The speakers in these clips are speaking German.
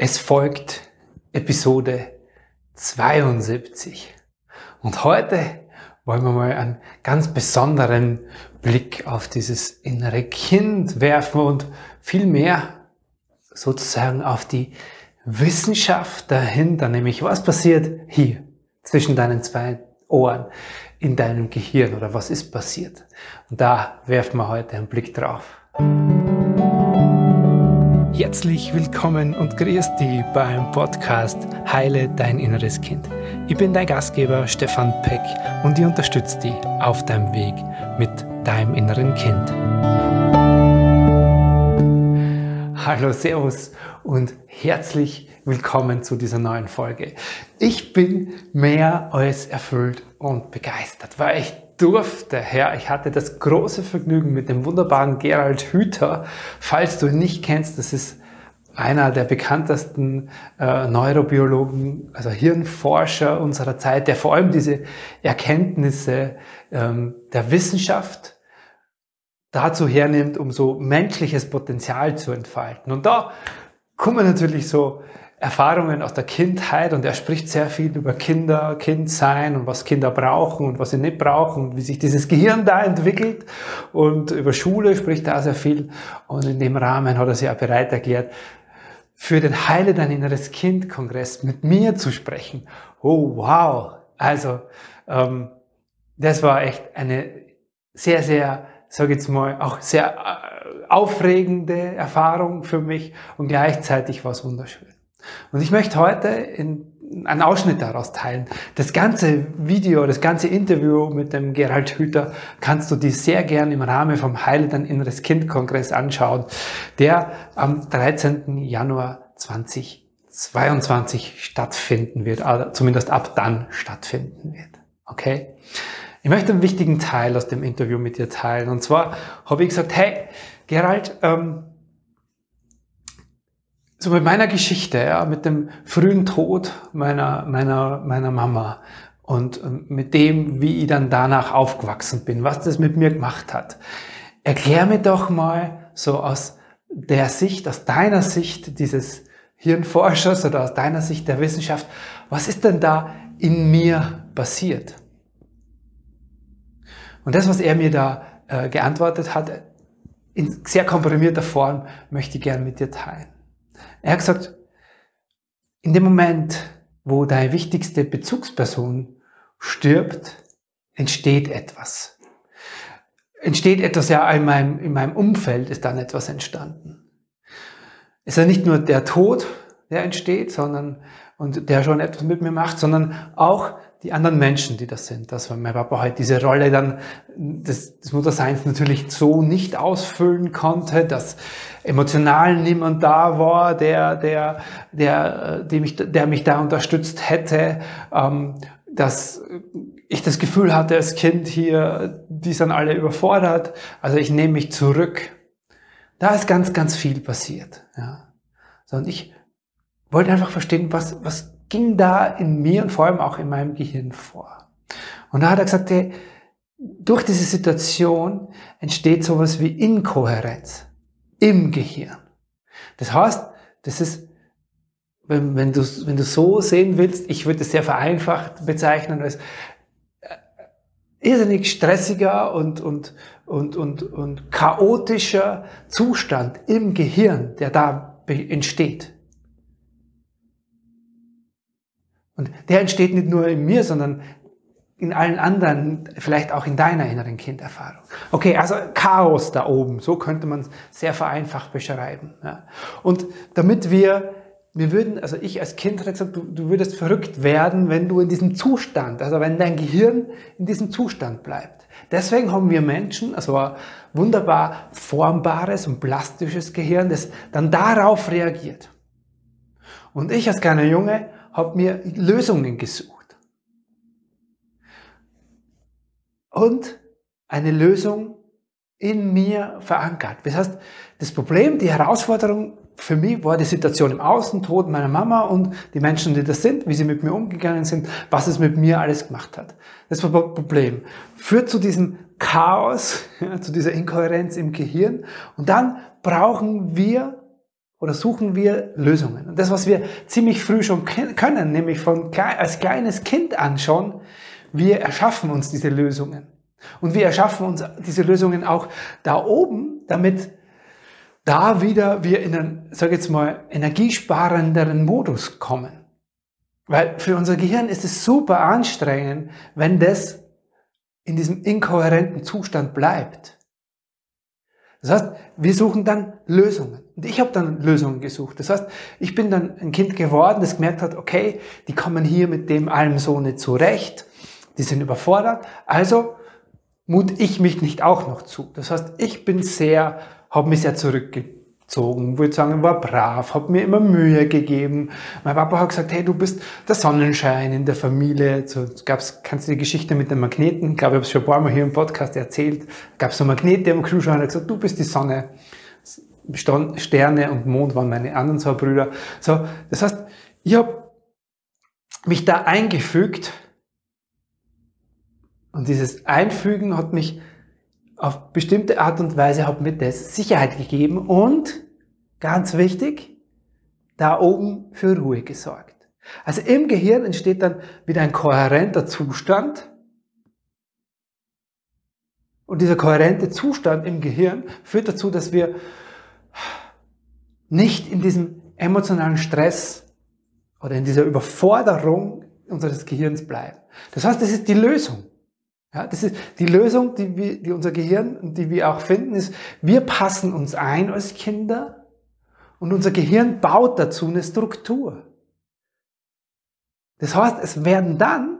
Es folgt Episode 72. Und heute wollen wir mal einen ganz besonderen Blick auf dieses innere Kind werfen und vielmehr sozusagen auf die Wissenschaft dahinter, nämlich was passiert hier zwischen deinen zwei Ohren in deinem Gehirn oder was ist passiert. Und da werfen wir heute einen Blick drauf. Herzlich willkommen und grüß dich beim Podcast Heile dein inneres Kind. Ich bin dein Gastgeber Stefan Peck und ich unterstütze dich auf deinem Weg mit deinem inneren Kind. Hallo, Servus und herzlich willkommen zu dieser neuen Folge. Ich bin mehr als erfüllt und begeistert, weil ich durfte, ja, ich hatte das große Vergnügen mit dem wunderbaren Gerald Hüther. Falls du ihn nicht kennst, das ist einer der bekanntesten äh, Neurobiologen, also Hirnforscher unserer Zeit, der vor allem diese Erkenntnisse ähm, der Wissenschaft dazu hernimmt, um so menschliches Potenzial zu entfalten. Und da kommen natürlich so Erfahrungen aus der Kindheit und er spricht sehr viel über Kinder, Kindsein und was Kinder brauchen und was sie nicht brauchen und wie sich dieses Gehirn da entwickelt und über Schule spricht er sehr viel und in dem Rahmen hat er sich auch bereit erklärt, für den Heile dein inneres Kind Kongress mit mir zu sprechen. Oh wow! Also ähm, das war echt eine sehr, sehr, sage jetzt mal, auch sehr äh, aufregende Erfahrung für mich und gleichzeitig war es wunderschön. Und ich möchte heute in, einen Ausschnitt daraus teilen. Das ganze Video, das ganze Interview mit dem Gerald Hüther kannst du dir sehr gern im Rahmen vom Heile dein inneres Kind Kongress anschauen, der am 13. Januar 2022 stattfinden wird, also zumindest ab dann stattfinden wird. Okay? Ich möchte einen wichtigen Teil aus dem Interview mit dir teilen. Und zwar habe ich gesagt, hey, Gerald, ähm, so mit meiner Geschichte, ja, mit dem frühen Tod meiner, meiner, meiner Mama und ähm, mit dem, wie ich dann danach aufgewachsen bin, was das mit mir gemacht hat. Erklär mir doch mal so aus der Sicht, aus deiner Sicht dieses Hirnforschers oder aus deiner Sicht der Wissenschaft, was ist denn da in mir passiert? Und das, was er mir da äh, geantwortet hat, in sehr komprimierter Form, möchte ich gerne mit dir teilen. Er hat gesagt, in dem Moment, wo deine wichtigste Bezugsperson stirbt, entsteht etwas. Entsteht etwas, ja, in meinem, in meinem Umfeld ist dann etwas entstanden. Es ist ja nicht nur der Tod, der entsteht, sondern, und der schon etwas mit mir macht, sondern auch die anderen Menschen, die das sind. Dass mein Papa halt diese Rolle dann des, des Mutterseins natürlich so nicht ausfüllen konnte, dass emotional niemand da war, der, der, der, der, mich, der mich da unterstützt hätte, ähm, dass ich das Gefühl hatte als Kind hier, die sind alle überfordert, also ich nehme mich zurück. Da ist ganz, ganz viel passiert. Ja. So, und ich wollte einfach verstehen, was, was ging da in mir und vor allem auch in meinem Gehirn vor. Und da hat er gesagt, hey, durch diese Situation entsteht sowas wie Inkohärenz im Gehirn. Das heißt, das ist, wenn, wenn, du, wenn du so sehen willst, ich würde es sehr vereinfacht bezeichnen als äh, irrsinnig stressiger und, und, und, und, und chaotischer Zustand im Gehirn, der da entsteht. Und der entsteht nicht nur in mir, sondern in allen anderen, vielleicht auch in deiner inneren Kinderfahrung. Okay, also Chaos da oben, so könnte man es sehr vereinfacht beschreiben. Ja. Und damit wir, wir würden, also ich als Kind habe gesagt, du, du würdest verrückt werden, wenn du in diesem Zustand, also wenn dein Gehirn in diesem Zustand bleibt. Deswegen haben wir Menschen, also ein wunderbar formbares und plastisches Gehirn, das dann darauf reagiert. Und ich als kleiner Junge habe mir Lösungen gesucht. Und eine Lösung in mir verankert. Das heißt, das Problem, die Herausforderung für mich war die Situation im Außen, Tod meiner Mama und die Menschen, die das sind, wie sie mit mir umgegangen sind, was es mit mir alles gemacht hat. Das war das Problem. Führt zu diesem Chaos, ja, zu dieser Inkohärenz im Gehirn. Und dann brauchen wir oder suchen wir Lösungen. Und das, was wir ziemlich früh schon können, nämlich von als kleines Kind an schon, wir erschaffen uns diese Lösungen. Und wir erschaffen uns diese Lösungen auch da oben, damit da wieder wir in einen, sag jetzt mal, energiesparenderen Modus kommen. Weil für unser Gehirn ist es super anstrengend, wenn das in diesem inkohärenten Zustand bleibt. Das heißt, wir suchen dann Lösungen. Und ich habe dann Lösungen gesucht. Das heißt, ich bin dann ein Kind geworden, das gemerkt hat, okay, die kommen hier mit dem allem so nicht zurecht, die sind überfordert, also mut ich mich nicht auch noch zu. Das heißt, ich bin sehr, habe mich sehr zurückgezogen erzogen, würde sagen, war brav, habe mir immer Mühe gegeben. Mein Papa hat gesagt, hey, du bist der Sonnenschein in der Familie. So gab's, kannst du die Geschichte mit den Magneten? Ich glaube, ich habe es schon ein paar Mal hier im Podcast erzählt. Gab so Magnete am Kühlschrank und hat gesagt, du bist die Sonne. Sterne und Mond waren meine anderen zwei Brüder. So, das heißt, ich habe mich da eingefügt und dieses Einfügen hat mich auf bestimmte Art und Weise hat mir das Sicherheit gegeben und, ganz wichtig, da oben für Ruhe gesorgt. Also im Gehirn entsteht dann wieder ein kohärenter Zustand. Und dieser kohärente Zustand im Gehirn führt dazu, dass wir nicht in diesem emotionalen Stress oder in dieser Überforderung unseres Gehirns bleiben. Das heißt, das ist die Lösung. Ja, das ist die Lösung, die, wir, die unser Gehirn, die wir auch finden, ist, wir passen uns ein als Kinder und unser Gehirn baut dazu eine Struktur. Das heißt, es werden dann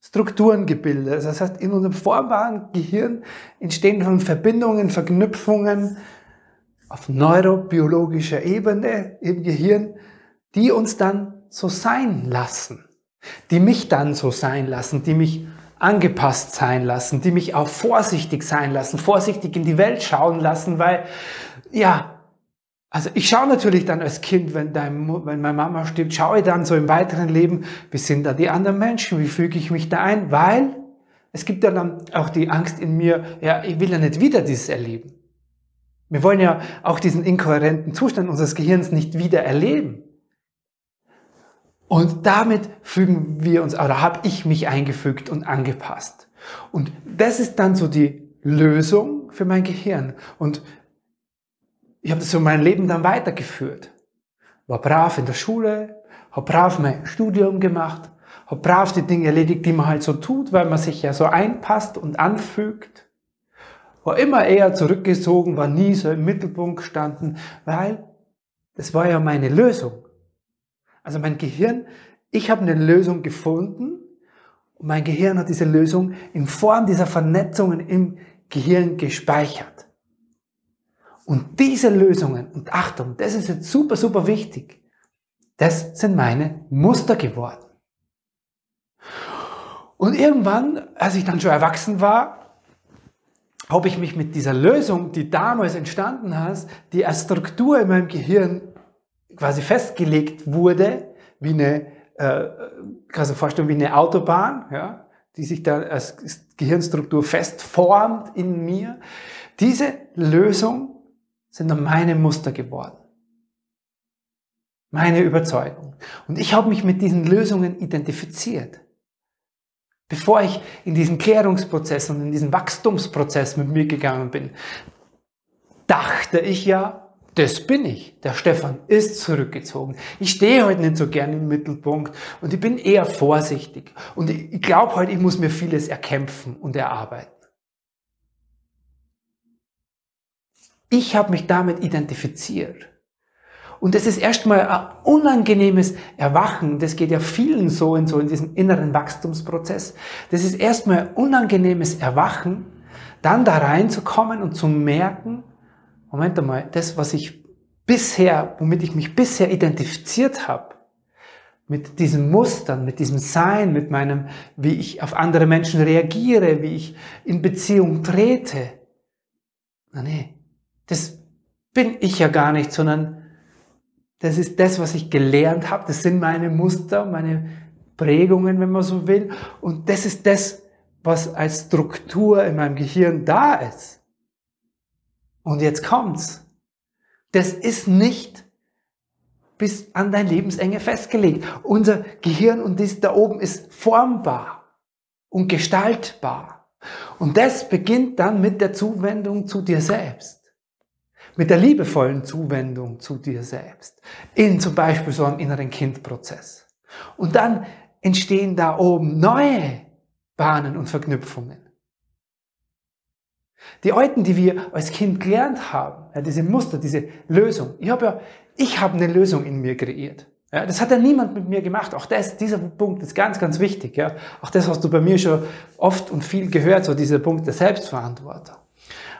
Strukturen gebildet. Das heißt, in unserem formbaren Gehirn entstehen dann Verbindungen, Verknüpfungen auf neurobiologischer Ebene im Gehirn, die uns dann so sein lassen, die mich dann so sein lassen, die mich angepasst sein lassen, die mich auch vorsichtig sein lassen, vorsichtig in die Welt schauen lassen, weil, ja, also ich schaue natürlich dann als Kind, wenn, dein, wenn meine Mama stirbt, schaue ich dann so im weiteren Leben, wie sind da die anderen Menschen, wie füge ich mich da ein, weil es gibt ja dann auch die Angst in mir, ja, ich will ja nicht wieder dieses erleben. Wir wollen ja auch diesen inkohärenten Zustand unseres Gehirns nicht wieder erleben. Und damit fügen wir uns, oder habe ich mich eingefügt und angepasst. Und das ist dann so die Lösung für mein Gehirn. Und ich habe das so mein Leben dann weitergeführt. War brav in der Schule, habe brav mein Studium gemacht, habe brav die Dinge erledigt, die man halt so tut, weil man sich ja so einpasst und anfügt. War immer eher zurückgezogen, war nie so im Mittelpunkt gestanden, weil das war ja meine Lösung. Also mein Gehirn, ich habe eine Lösung gefunden und mein Gehirn hat diese Lösung in Form dieser Vernetzungen im Gehirn gespeichert. Und diese Lösungen, und Achtung, das ist jetzt super, super wichtig, das sind meine Muster geworden. Und irgendwann, als ich dann schon erwachsen war, habe ich mich mit dieser Lösung, die damals entstanden ist, die als Struktur in meinem Gehirn quasi festgelegt wurde, wie eine, äh, kannst du vorstellen, wie eine Autobahn, ja, die sich da als Gehirnstruktur festformt in mir. Diese Lösung sind dann meine Muster geworden. Meine Überzeugung. Und ich habe mich mit diesen Lösungen identifiziert. Bevor ich in diesen Klärungsprozess und in diesen Wachstumsprozess mit mir gegangen bin, dachte ich ja, das bin ich. Der Stefan ist zurückgezogen. Ich stehe heute nicht so gern im Mittelpunkt und ich bin eher vorsichtig. Und ich glaube heute, ich muss mir vieles erkämpfen und erarbeiten. Ich habe mich damit identifiziert. Und das ist erstmal ein unangenehmes Erwachen. Das geht ja vielen so in so in diesem inneren Wachstumsprozess. Das ist erstmal ein unangenehmes Erwachen, dann da reinzukommen und zu merken, Moment einmal, das, was ich bisher, womit ich mich bisher identifiziert habe, mit diesen Mustern, mit diesem Sein, mit meinem, wie ich auf andere Menschen reagiere, wie ich in Beziehung trete. Na nee, das bin ich ja gar nicht, sondern das ist das, was ich gelernt habe. Das sind meine Muster, meine Prägungen, wenn man so will. Und das ist das, was als Struktur in meinem Gehirn da ist. Und jetzt kommt's. Das ist nicht bis an dein Lebensenge festgelegt. Unser Gehirn und das da oben ist formbar und gestaltbar. Und das beginnt dann mit der Zuwendung zu dir selbst. Mit der liebevollen Zuwendung zu dir selbst. In zum Beispiel so einem inneren Kindprozess. Und dann entstehen da oben neue Bahnen und Verknüpfungen. Die alten, die wir als Kind gelernt haben, ja, diese Muster, diese Lösung. Ich habe ja, ich habe eine Lösung in mir kreiert. Ja, das hat ja niemand mit mir gemacht. Auch das, dieser Punkt ist ganz, ganz wichtig. Ja. Auch das hast du bei mir schon oft und viel gehört, so dieser Punkt der Selbstverantwortung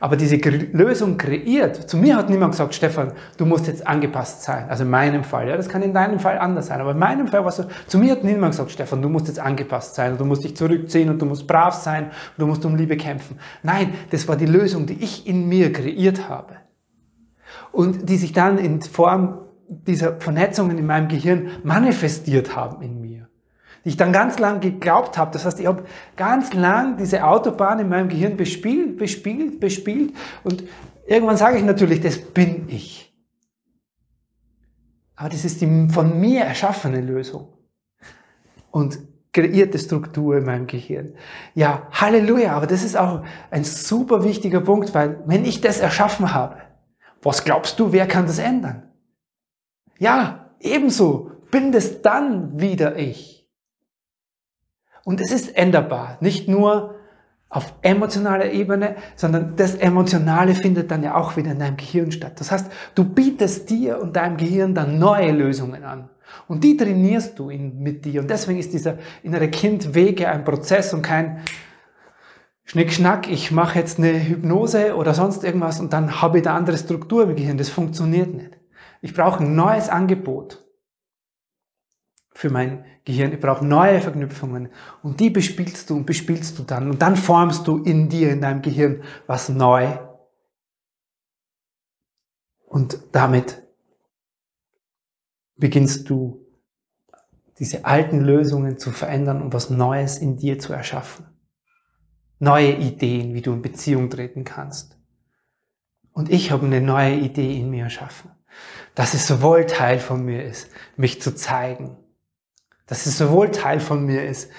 aber diese Lösung kreiert. Zu mir hat niemand gesagt, Stefan, du musst jetzt angepasst sein. Also in meinem Fall. Ja, das kann in deinem Fall anders sein. Aber in meinem Fall war es so, zu mir hat niemand gesagt, Stefan, du musst jetzt angepasst sein. Und du musst dich zurückziehen und du musst brav sein. Und du musst um Liebe kämpfen. Nein, das war die Lösung, die ich in mir kreiert habe. Und die sich dann in Form dieser Vernetzungen in meinem Gehirn manifestiert haben in mir die ich dann ganz lang geglaubt habe. Das heißt, ich habe ganz lang diese Autobahn in meinem Gehirn bespielt, bespielt, bespielt und irgendwann sage ich natürlich, das bin ich. Aber das ist die von mir erschaffene Lösung und kreierte Struktur in meinem Gehirn. Ja, Halleluja, aber das ist auch ein super wichtiger Punkt, weil wenn ich das erschaffen habe, was glaubst du, wer kann das ändern? Ja, ebenso bin das dann wieder ich. Und es ist änderbar, nicht nur auf emotionaler Ebene, sondern das Emotionale findet dann ja auch wieder in deinem Gehirn statt. Das heißt, du bietest dir und deinem Gehirn dann neue Lösungen an. Und die trainierst du in, mit dir. Und deswegen ist dieser innere Kindwege ein Prozess und kein Schnickschnack, ich mache jetzt eine Hypnose oder sonst irgendwas und dann habe ich eine andere Struktur im Gehirn. Das funktioniert nicht. Ich brauche ein neues Angebot für mein Gehirn. Ich brauche neue Verknüpfungen. Und die bespielst du und bespielst du dann. Und dann formst du in dir, in deinem Gehirn, was neu. Und damit beginnst du diese alten Lösungen zu verändern und was Neues in dir zu erschaffen. Neue Ideen, wie du in Beziehung treten kannst. Und ich habe eine neue Idee in mir erschaffen. Dass es sowohl Teil von mir ist, mich zu zeigen, dass es sowohl Teil von mir ist,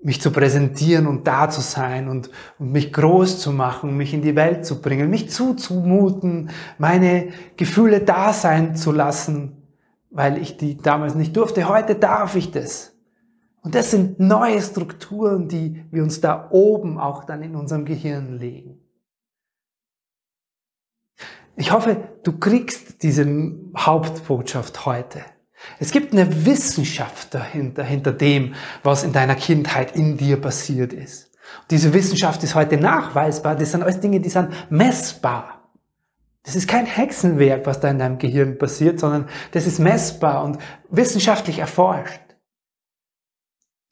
mich zu präsentieren und da zu sein und, und mich groß zu machen, mich in die Welt zu bringen, mich zuzumuten, meine Gefühle da sein zu lassen, weil ich die damals nicht durfte. Heute darf ich das. Und das sind neue Strukturen, die wir uns da oben auch dann in unserem Gehirn legen. Ich hoffe, du kriegst diese Hauptbotschaft heute. Es gibt eine Wissenschaft dahinter, hinter dem, was in deiner Kindheit in dir passiert ist. Und diese Wissenschaft ist heute nachweisbar. Das sind alles Dinge, die sind messbar. Das ist kein Hexenwerk, was da in deinem Gehirn passiert, sondern das ist messbar und wissenschaftlich erforscht.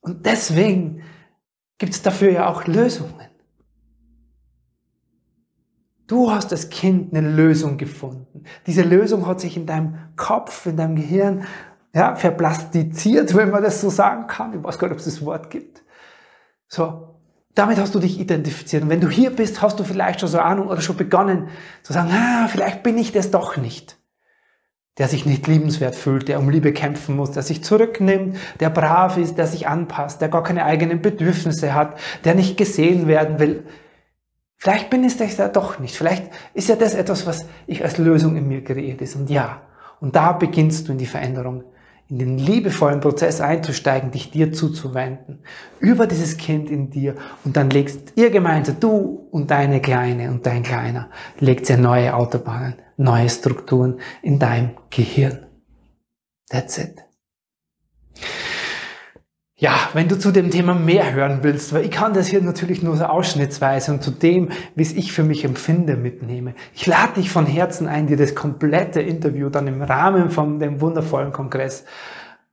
Und deswegen gibt es dafür ja auch Lösungen. Du hast als Kind eine Lösung gefunden. Diese Lösung hat sich in deinem Kopf, in deinem Gehirn ja, verplastiziert, wenn man das so sagen kann. Ich weiß gar nicht, ob es das Wort gibt. So, damit hast du dich identifiziert. Und wenn du hier bist, hast du vielleicht schon so Ahnung oder schon begonnen zu sagen, ah, vielleicht bin ich das doch nicht. Der sich nicht liebenswert fühlt, der um Liebe kämpfen muss, der sich zurücknimmt, der brav ist, der sich anpasst, der gar keine eigenen Bedürfnisse hat, der nicht gesehen werden will. Vielleicht bin ich das ja doch nicht. Vielleicht ist ja das etwas, was ich als Lösung in mir kreiert ist. Und ja, und da beginnst du in die Veränderung, in den liebevollen Prozess einzusteigen, dich dir zuzuwenden, über dieses Kind in dir. Und dann legst ihr gemeinsam, du und deine Kleine und dein Kleiner, legt ihr neue Autobahnen, neue Strukturen in deinem Gehirn. That's it. Ja, wenn du zu dem Thema mehr hören willst, weil ich kann das hier natürlich nur so ausschnittsweise und zu dem, wie es ich für mich empfinde, mitnehme. Ich lade dich von Herzen ein, dir das komplette Interview dann im Rahmen von dem wundervollen Kongress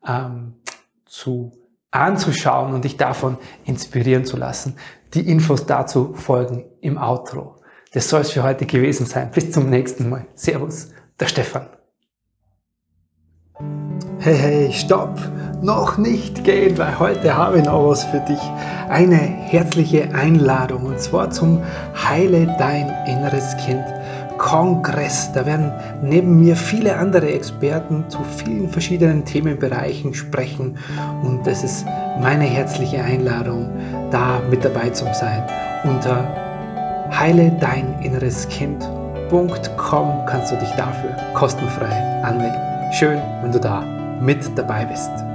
ähm, zu anzuschauen und dich davon inspirieren zu lassen. Die Infos dazu folgen im Outro. Das soll es für heute gewesen sein. Bis zum nächsten Mal. Servus, der Stefan. Hey, hey, stopp! Noch nicht gehen, weil heute habe ich noch was für dich. Eine herzliche Einladung und zwar zum Heile dein inneres Kind Kongress. Da werden neben mir viele andere Experten zu vielen verschiedenen Themenbereichen sprechen und es ist meine herzliche Einladung, da mit dabei zu sein. Unter heile dein inneres Kind.com kannst du dich dafür kostenfrei anmelden. Schön, wenn du da mit dabei bist.